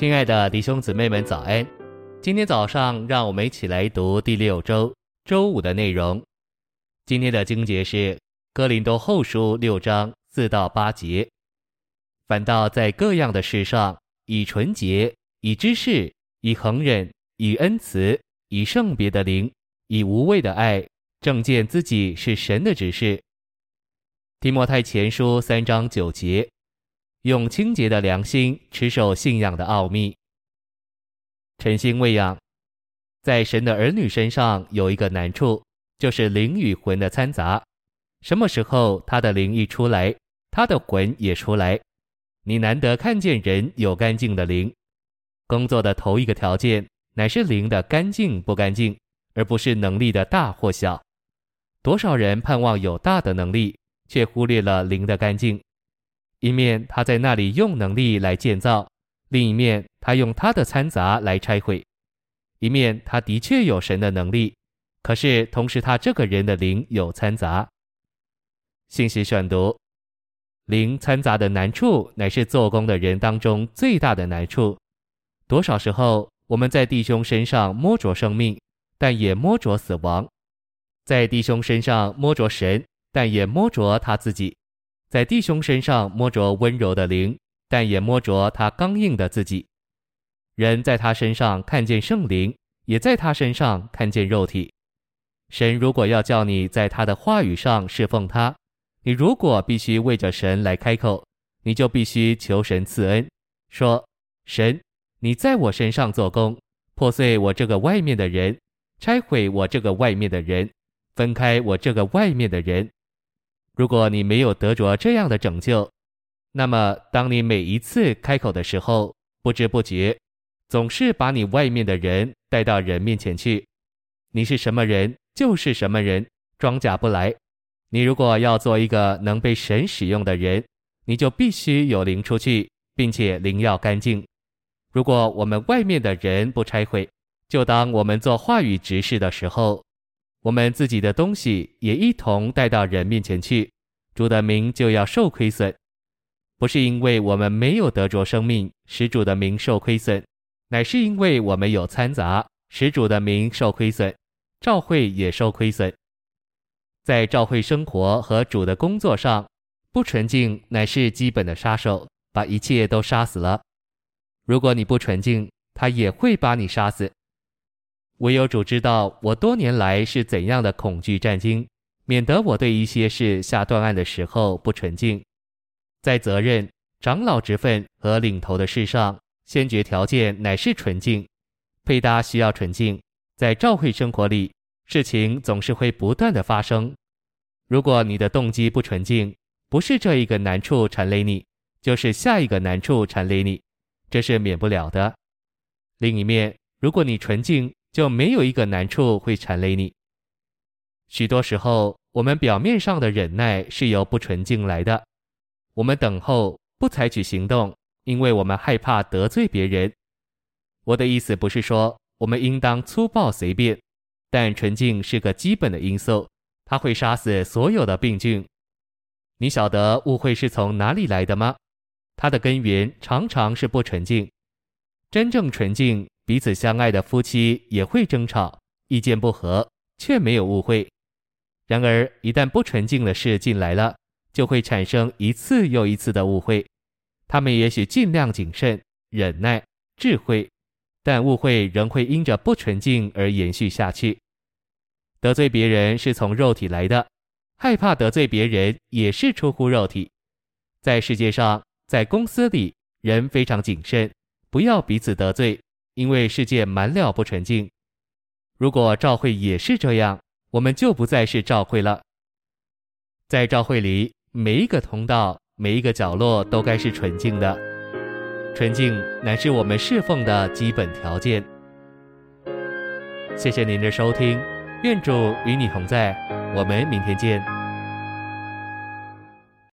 亲爱的弟兄姊妹们，早安！今天早上，让我们一起来读第六周周五的内容。今天的经节是《哥林多后书》六章四到八节。反倒在各样的事上，以纯洁、以知识、以恒忍、以恩慈、以圣别的灵、以无畏的爱，正见自己是神的指示。提摩太前书三章九节。用清洁的良心持守信仰的奥秘。晨星喂养，在神的儿女身上有一个难处，就是灵与魂的掺杂。什么时候他的灵一出来，他的魂也出来。你难得看见人有干净的灵。工作的头一个条件，乃是灵的干净不干净，而不是能力的大或小。多少人盼望有大的能力，却忽略了灵的干净。一面他在那里用能力来建造，另一面他用他的掺杂来拆毁。一面他的确有神的能力，可是同时他这个人的灵有掺杂。信息选读：灵掺杂的难处，乃是做工的人当中最大的难处。多少时候我们在弟兄身上摸着生命，但也摸着死亡；在弟兄身上摸着神，但也摸着他自己。在弟兄身上摸着温柔的灵，但也摸着他刚硬的自己。人在他身上看见圣灵，也在他身上看见肉体。神如果要叫你在他的话语上侍奉他，你如果必须为着神来开口，你就必须求神赐恩，说：神，你在我身上做工，破碎我这个外面的人，拆毁我这个外面的人，分开我这个外面的人。如果你没有得着这样的拯救，那么当你每一次开口的时候，不知不觉，总是把你外面的人带到人面前去。你是什么人，就是什么人，装假不来。你如果要做一个能被神使用的人，你就必须有灵出去，并且灵要干净。如果我们外面的人不拆毁，就当我们做话语执事的时候。我们自己的东西也一同带到人面前去，主的名就要受亏损，不是因为我们没有得着生命，使主的名受亏损，乃是因为我们有掺杂，使主的名受亏损，教会也受亏损。在教会生活和主的工作上，不纯净乃是基本的杀手，把一切都杀死了。如果你不纯净，他也会把你杀死。唯有主知道我多年来是怎样的恐惧战兢，免得我对一些事下断案的时候不纯净。在责任、长老职分和领头的事上，先决条件乃是纯净。配搭需要纯净，在教会生活里，事情总是会不断的发生。如果你的动机不纯净，不是这一个难处缠累你，就是下一个难处缠累你，这是免不了的。另一面，如果你纯净，就没有一个难处会缠累你。许多时候，我们表面上的忍耐是由不纯净来的。我们等候，不采取行动，因为我们害怕得罪别人。我的意思不是说我们应当粗暴随便，但纯净是个基本的因素，它会杀死所有的病菌。你晓得误会是从哪里来的吗？它的根源常常是不纯净。真正纯净。彼此相爱的夫妻也会争吵，意见不合，却没有误会。然而，一旦不纯净的事进来了，就会产生一次又一次的误会。他们也许尽量谨慎、忍耐、智慧，但误会仍会因着不纯净而延续下去。得罪别人是从肉体来的，害怕得罪别人也是出乎肉体。在世界上，在公司里，人非常谨慎，不要彼此得罪。因为世界满了不纯净，如果照会也是这样，我们就不再是照会了。在照会里，每一个通道、每一个角落都该是纯净的。纯净乃是我们侍奉的基本条件。谢谢您的收听，愿主与你同在，我们明天见。